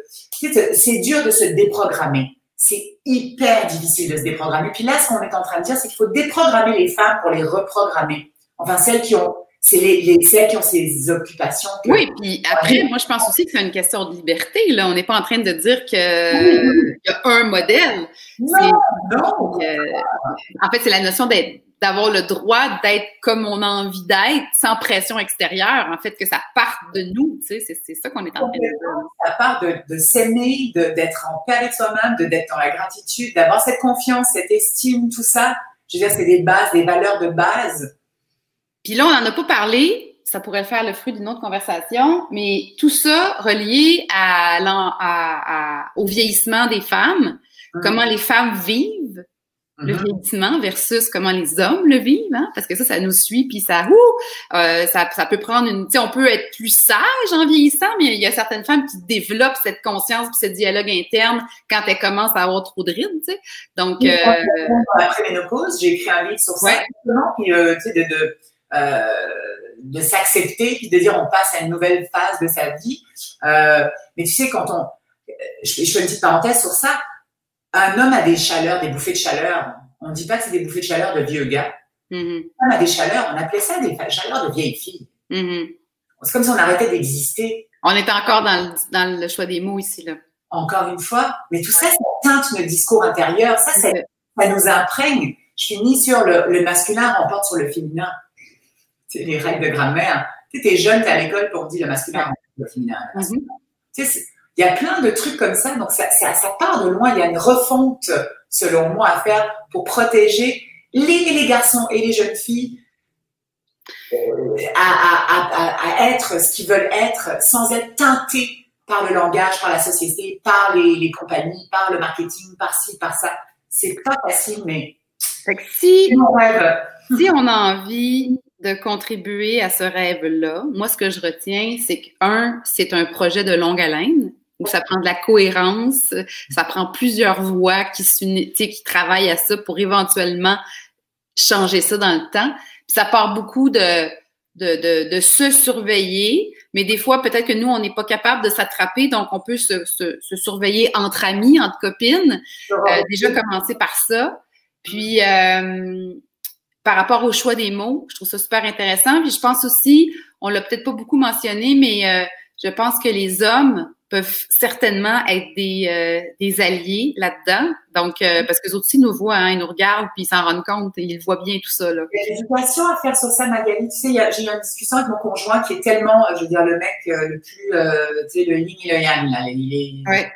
c'est dur de se déprogrammer. C'est hyper difficile de se déprogrammer. Puis là, ce qu'on est en train de dire, c'est qu'il faut déprogrammer les femmes pour les reprogrammer. Enfin, celles qui ont c'est les, les, celles qui ont ces occupations. Oui, puis après, moi, je pense aussi que c'est une question de liberté. Là. On n'est pas en train de dire qu'il y a un modèle. Non, non. en fait, c'est la notion d'avoir le droit d'être comme on a envie d'être, sans pression extérieure, en fait, que ça parte de nous, tu sais, c'est ça qu'on est en train de dire. Ça part de, de s'aimer, d'être en paix avec soi-même, d'être dans la gratitude, d'avoir cette confiance, cette estime, tout ça. Je veux dire, c'est des bases, des valeurs de base puis là, on n'en a pas parlé, ça pourrait faire le fruit d'une autre conversation, mais tout ça relié à, à, au vieillissement des femmes, mmh. comment les femmes vivent le mmh. vieillissement versus comment les hommes le vivent, hein? parce que ça, ça nous suit, puis ça, ouh, euh, ça, ça peut prendre une, tu sais, on peut être plus sage en vieillissant, mais il y a certaines femmes qui développent cette conscience, puis ce dialogue interne quand elles commencent à avoir trop de rides, tu sais. Donc, euh, après ménopause, j'ai écrit un livre sur ça, puis euh, tu sais, de, de euh, de s'accepter puis de dire on passe à une nouvelle phase de sa vie. Euh, mais tu sais, quand on, je, fais une petite parenthèse sur ça, un homme a des chaleurs, des bouffées de chaleur. On ne dit pas que c'est des bouffées de chaleur de vieux gars. Mm-hmm. Un homme a des chaleurs, on appelait ça des chaleurs de vieilles filles. Mm-hmm. C'est comme si on arrêtait d'exister. On est encore dans le, dans le, choix des mots ici, là. Encore une fois. Mais tout ça, ça teinte notre discours intérieur. Ça, ça, nous imprègne. Je finis sur le, le masculin remporte sur le féminin les règles de grammaire. Tu sais, es jeune, es à l'école, pour dire le masculin, le féminin. Tu sais, il y a plein de trucs comme ça, donc ça, ça, ça, part de loin. Il y a une refonte, selon moi, à faire pour protéger les, les garçons et les jeunes filles euh, à, à, à, être ce qu'ils veulent être sans être teintés par le langage, par la société, par les, les compagnies, par le marketing, par ci, par ça. C'est pas facile, mais si, si on a envie de contribuer à ce rêve-là, moi, ce que je retiens, c'est qu'un, c'est un projet de longue haleine où ça prend de la cohérence, ça prend plusieurs voix qui, qui travaillent à ça pour éventuellement changer ça dans le temps. Puis ça part beaucoup de, de, de, de, se surveiller, mais des fois, peut-être que nous, on n'est pas capable de s'attraper, donc on peut se, se, se, surveiller entre amis, entre copines. Euh, déjà commencer par ça. Puis, euh, par rapport au choix des mots. Je trouve ça super intéressant. Puis je pense aussi, on l'a peut-être pas beaucoup mentionné, mais euh, je pense que les hommes peuvent certainement être des, euh, des alliés là-dedans. Donc, euh, parce que aussi nous voient, hein, ils nous regardent, puis ils s'en rendent compte, et ils voient bien tout ça. Là. Il y a à faire sur ça, Magali. Tu sais, j'ai eu une discussion avec mon conjoint qui est tellement, je veux dire, le mec le plus, tu sais, le yin et le yang, là. Il est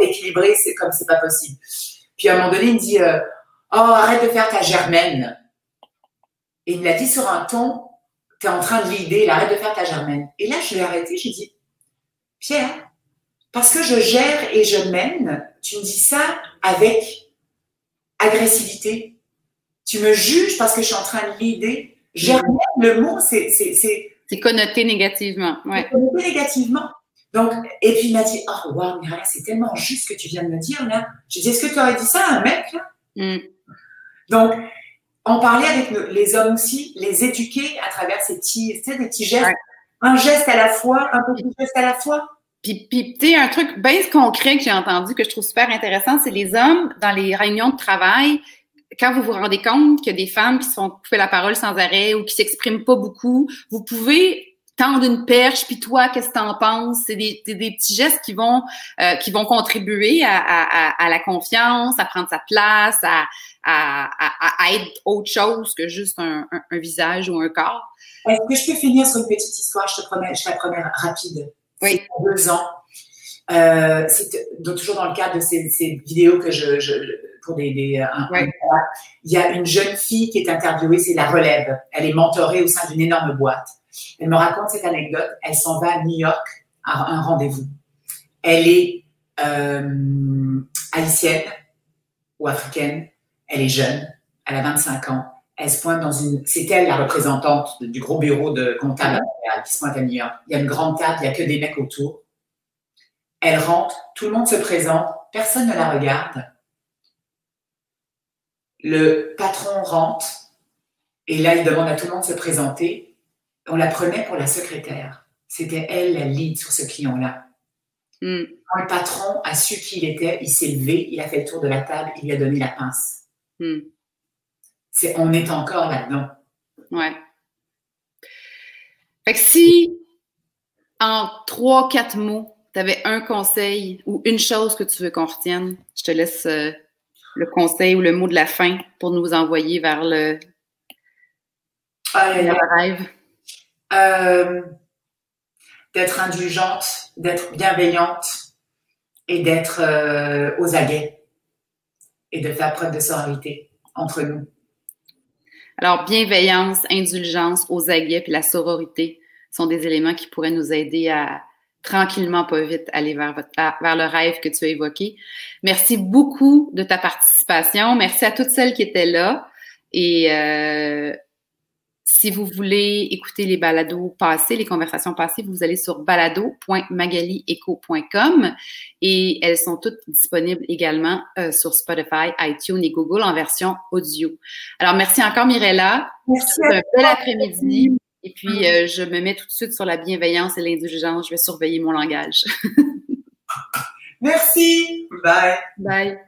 équilibré, c'est comme c'est pas possible. Puis à un moment donné, il me dit, oh, arrête de faire ta germaine. Et il me l'a dit sur un ton, tu es en train de l'idée, arrête de faire ta germaine. Et là, je l'ai arrêté, j'ai dit, Pierre, parce que je gère et je mène, tu me dis ça avec agressivité. Tu me juges parce que je suis en train de l'idée. Germaine, le mot, c'est. C'est connoté négativement. Ouais. connoté négativement. Donc, et puis il m'a dit, oh, wow, Myriam, c'est tellement juste ce que tu viens de me dire, là. J'ai dit, est-ce que tu aurais dit ça à un mec, là? Mm. Donc, en parler avec les hommes aussi, les éduquer à travers ces petits, tu sais, des petits gestes, un geste à la fois, un petit geste à la fois. Puis, puis tu sais, un truc bien concret que j'ai entendu que je trouve super intéressant, c'est les hommes dans les réunions de travail. Quand vous vous rendez compte qu'il y a des femmes qui se font couper la parole sans arrêt ou qui s'expriment pas beaucoup, vous pouvez tendre une perche, puis toi, qu'est-ce que t'en penses? C'est des, des, petits gestes qui vont euh, qui vont contribuer à, à, à, la confiance, à prendre sa place, à, à, à, être autre chose que juste un, un, visage ou un corps. Est-ce que je peux finir sur une petite histoire? Je te promets, je la promets rapide. Oui. deux ans. Euh, c'est toujours dans le cadre de ces, ces vidéos que je, je pour des, des un, il y a une jeune fille qui est interviewée, c'est la relève. Elle est mentorée au sein d'une énorme boîte. Elle me raconte cette anecdote. Elle s'en va à New York un, rendez-vous. Elle est euh, haïtienne ou africaine. Elle est jeune. Elle a 25 ans. Elle se pointe dans une. C'est elle la représentante du gros bureau de comptable qui se pointe à New York. Il y a une grande table, il n'y a que des mecs autour. Elle rentre, tout le monde se présente, personne ne la regarde. Le patron rentre et là, il demande à tout le monde de se présenter. On la prenait pour la secrétaire. C'était elle la lead sur ce client-là. Hmm. Quand le patron a su qui il était, il s'est levé, il a fait le tour de la table, il lui a donné la pince. Hmm. C'est, on est encore là-dedans. Ouais. Fait que si, en trois, quatre mots, tu avais un conseil ou une chose que tu veux qu'on retienne, je te laisse euh, le conseil ou le mot de la fin pour nous envoyer vers le, rêve. Euh, d'être indulgente, d'être bienveillante et d'être euh, aux aguets et de faire preuve de sororité entre nous. Alors, bienveillance, indulgence, aux aguets puis la sororité sont des éléments qui pourraient nous aider à tranquillement, pas vite, aller vers, vers le rêve que tu as évoqué. Merci beaucoup de ta participation. Merci à toutes celles qui étaient là. Et euh, si vous voulez écouter les balados passés, les conversations passées, vous allez sur balado.magalieco.com et elles sont toutes disponibles également euh, sur Spotify, iTunes et Google en version audio. Alors, merci encore, Mirella. Merci. Un bel après-midi. Et puis, euh, je me mets tout de suite sur la bienveillance et l'indulgence. Je vais surveiller mon langage. merci. Bye. Bye.